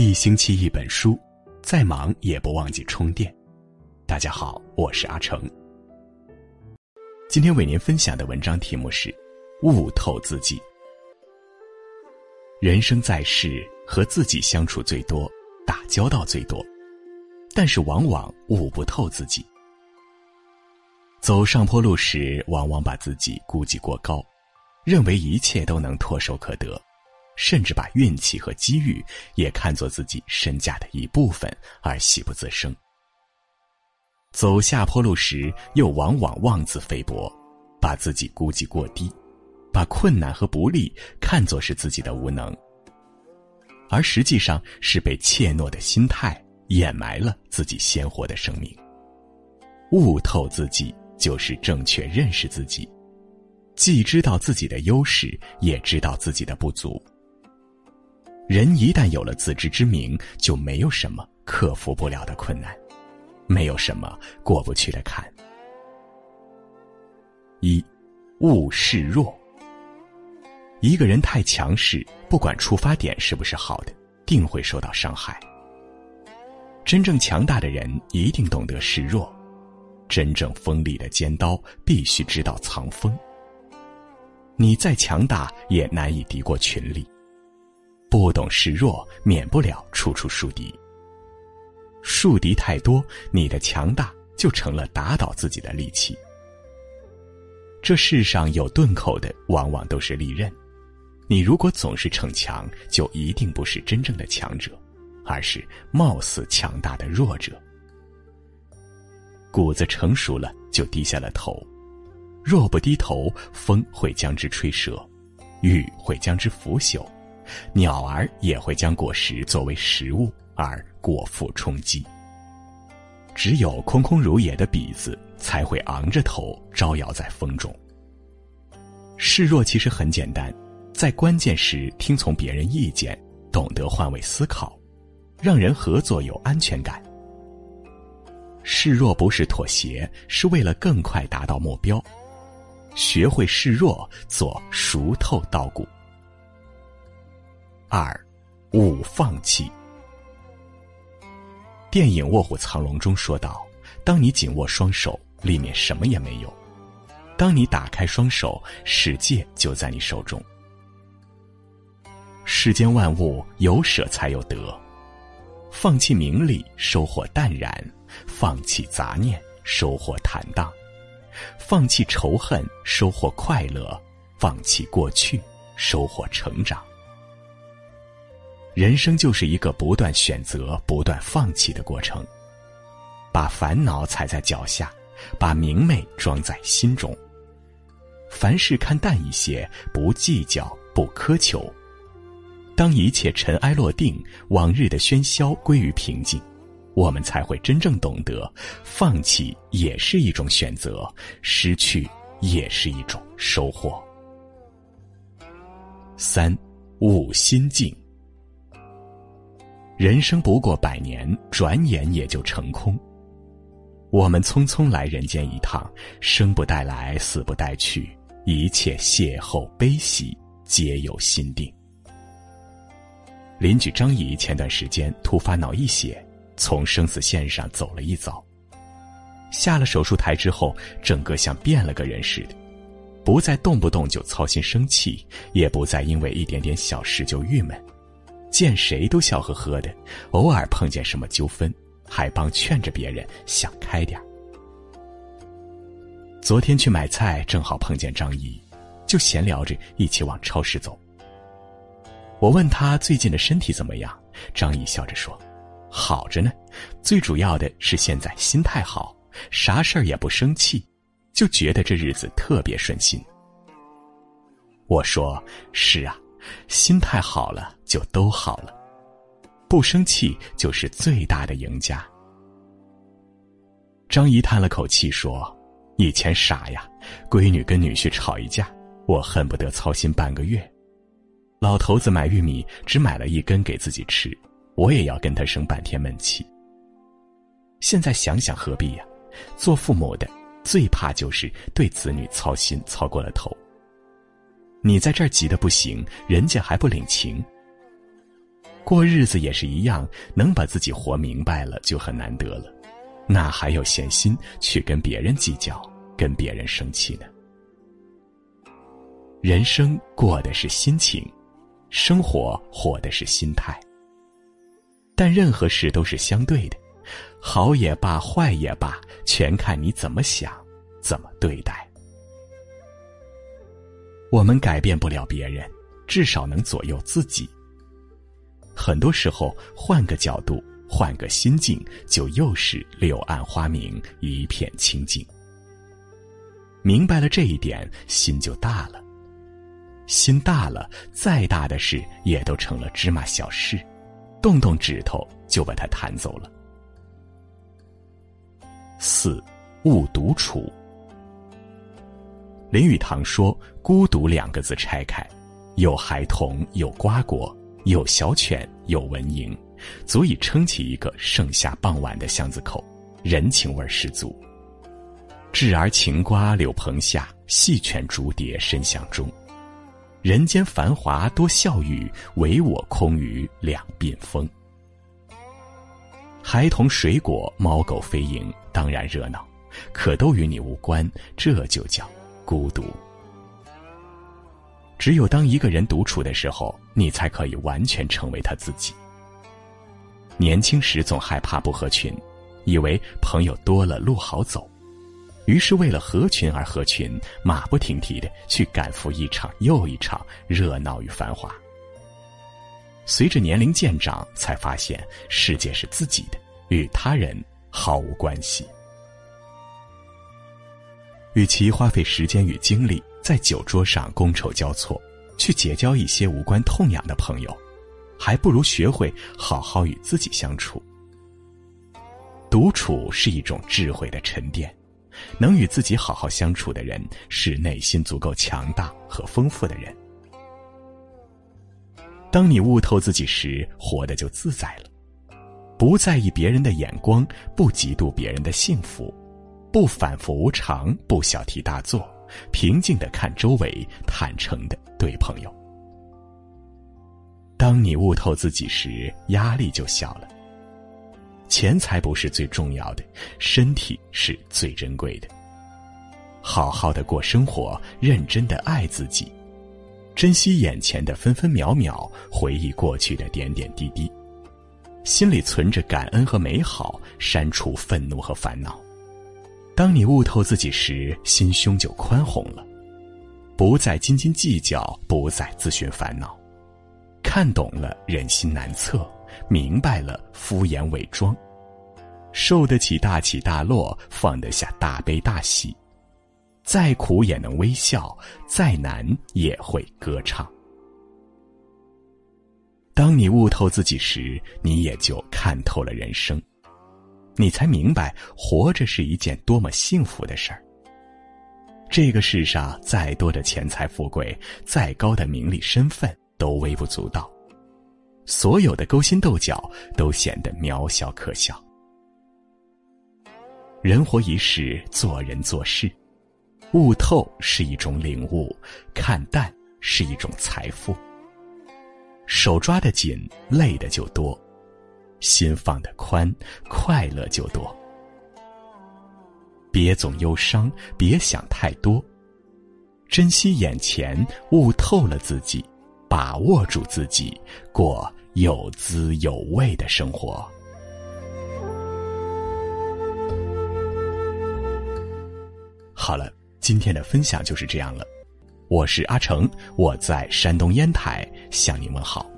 一星期一本书，再忙也不忘记充电。大家好，我是阿成。今天为您分享的文章题目是：悟透自己。人生在世，和自己相处最多，打交道最多，但是往往悟不透自己。走上坡路时，往往把自己估计过高，认为一切都能唾手可得。甚至把运气和机遇也看作自己身价的一部分而喜不自胜。走下坡路时，又往往妄自菲薄，把自己估计过低，把困难和不利看作是自己的无能，而实际上是被怯懦的心态掩埋了自己鲜活的生命。悟透自己，就是正确认识自己，既知道自己的优势，也知道自己的不足。人一旦有了自知之明，就没有什么克服不了的困难，没有什么过不去的坎。一，勿示弱。一个人太强势，不管出发点是不是好的，定会受到伤害。真正强大的人一定懂得示弱，真正锋利的尖刀必须知道藏锋。你再强大，也难以敌过群力。不懂示弱，免不了处处树敌。树敌太多，你的强大就成了打倒自己的利器。这世上有钝口的，往往都是利刃。你如果总是逞强，就一定不是真正的强者，而是貌似强大的弱者。谷子成熟了，就低下了头。若不低头，风会将之吹折，雨会将之腐朽。鸟儿也会将果实作为食物而果腹充饥。只有空空如也的鼻子才会昂着头招摇在风中。示弱其实很简单，在关键时听从别人意见，懂得换位思考，让人合作有安全感。示弱不是妥协，是为了更快达到目标。学会示弱，做熟透稻谷。二，勿放弃。电影《卧虎藏龙》中说道：“当你紧握双手，里面什么也没有；当你打开双手，世界就在你手中。”世间万物有舍才有得，放弃名利，收获淡然；放弃杂念，收获坦荡；放弃仇恨，收获快乐；放弃过去，收获成长。人生就是一个不断选择、不断放弃的过程。把烦恼踩在脚下，把明媚装在心中。凡事看淡一些，不计较，不苛求。当一切尘埃落定，往日的喧嚣归于平静，我们才会真正懂得，放弃也是一种选择，失去也是一种收获。三，悟心境。人生不过百年，转眼也就成空。我们匆匆来人间一趟，生不带来，死不带去，一切邂逅悲喜，皆有心定。邻居张姨前段时间突发脑溢血，从生死线上走了一遭。下了手术台之后，整个像变了个人似的，不再动不动就操心生气，也不再因为一点点小事就郁闷。见谁都笑呵呵的，偶尔碰见什么纠纷，还帮劝着别人想开点昨天去买菜，正好碰见张姨，就闲聊着一起往超市走。我问她最近的身体怎么样，张姨笑着说：“好着呢，最主要的是现在心态好，啥事儿也不生气，就觉得这日子特别顺心。”我说：“是啊。”心态好了，就都好了，不生气就是最大的赢家。张姨叹了口气说：“以前傻呀，闺女跟女婿吵一架，我恨不得操心半个月。老头子买玉米只买了一根给自己吃，我也要跟他生半天闷气。现在想想何必呀？做父母的最怕就是对子女操心操过了头。”你在这儿急得不行，人家还不领情。过日子也是一样，能把自己活明白了就很难得了，哪还有闲心去跟别人计较、跟别人生气呢？人生过的是心情，生活活的是心态。但任何事都是相对的，好也罢，坏也罢，全看你怎么想，怎么对待。我们改变不了别人，至少能左右自己。很多时候，换个角度，换个心境，就又是柳暗花明，一片清净。明白了这一点，心就大了。心大了，再大的事也都成了芝麻小事，动动指头就把它弹走了。四，勿独处。林语堂说：“孤独两个字拆开，有孩童，有瓜果。”有小犬，有蚊蝇，足以撑起一个盛夏傍晚的巷子口，人情味十足。稚儿擎瓜柳棚下，细犬逐蝶深巷中。人间繁华多笑语，唯我空余两鬓风。孩童、水果、猫狗飞蝇，当然热闹，可都与你无关，这就叫孤独。只有当一个人独处的时候，你才可以完全成为他自己。年轻时总害怕不合群，以为朋友多了路好走，于是为了合群而合群，马不停蹄的去赶赴一场又一场热闹与繁华。随着年龄渐长，才发现世界是自己的，与他人毫无关系。与其花费时间与精力。在酒桌上觥筹交错，去结交一些无关痛痒的朋友，还不如学会好好与自己相处。独处是一种智慧的沉淀，能与自己好好相处的人，是内心足够强大和丰富的人。当你悟透自己时，活得就自在了，不在意别人的眼光，不嫉妒别人的幸福，不反复无常，不小题大做。平静的看周围，坦诚的对朋友。当你悟透自己时，压力就小了。钱财不是最重要的，身体是最珍贵的。好好的过生活，认真的爱自己，珍惜眼前的分分秒秒，回忆过去的点点滴滴，心里存着感恩和美好，删除愤怒和烦恼。当你悟透自己时，心胸就宽宏了，不再斤斤计较，不再自寻烦恼，看懂了人心难测，明白了敷衍伪装，受得起大起大落，放得下大悲大喜，再苦也能微笑，再难也会歌唱。当你悟透自己时，你也就看透了人生。你才明白，活着是一件多么幸福的事儿。这个世上再多的钱财富贵，再高的名利身份，都微不足道。所有的勾心斗角，都显得渺小可笑。人活一世，做人做事，悟透是一种领悟，看淡是一种财富。手抓得紧，累的就多。心放得宽，快乐就多。别总忧伤，别想太多，珍惜眼前，悟透了自己，把握住自己，过有滋有味的生活。好了，今天的分享就是这样了。我是阿成，我在山东烟台向你问好。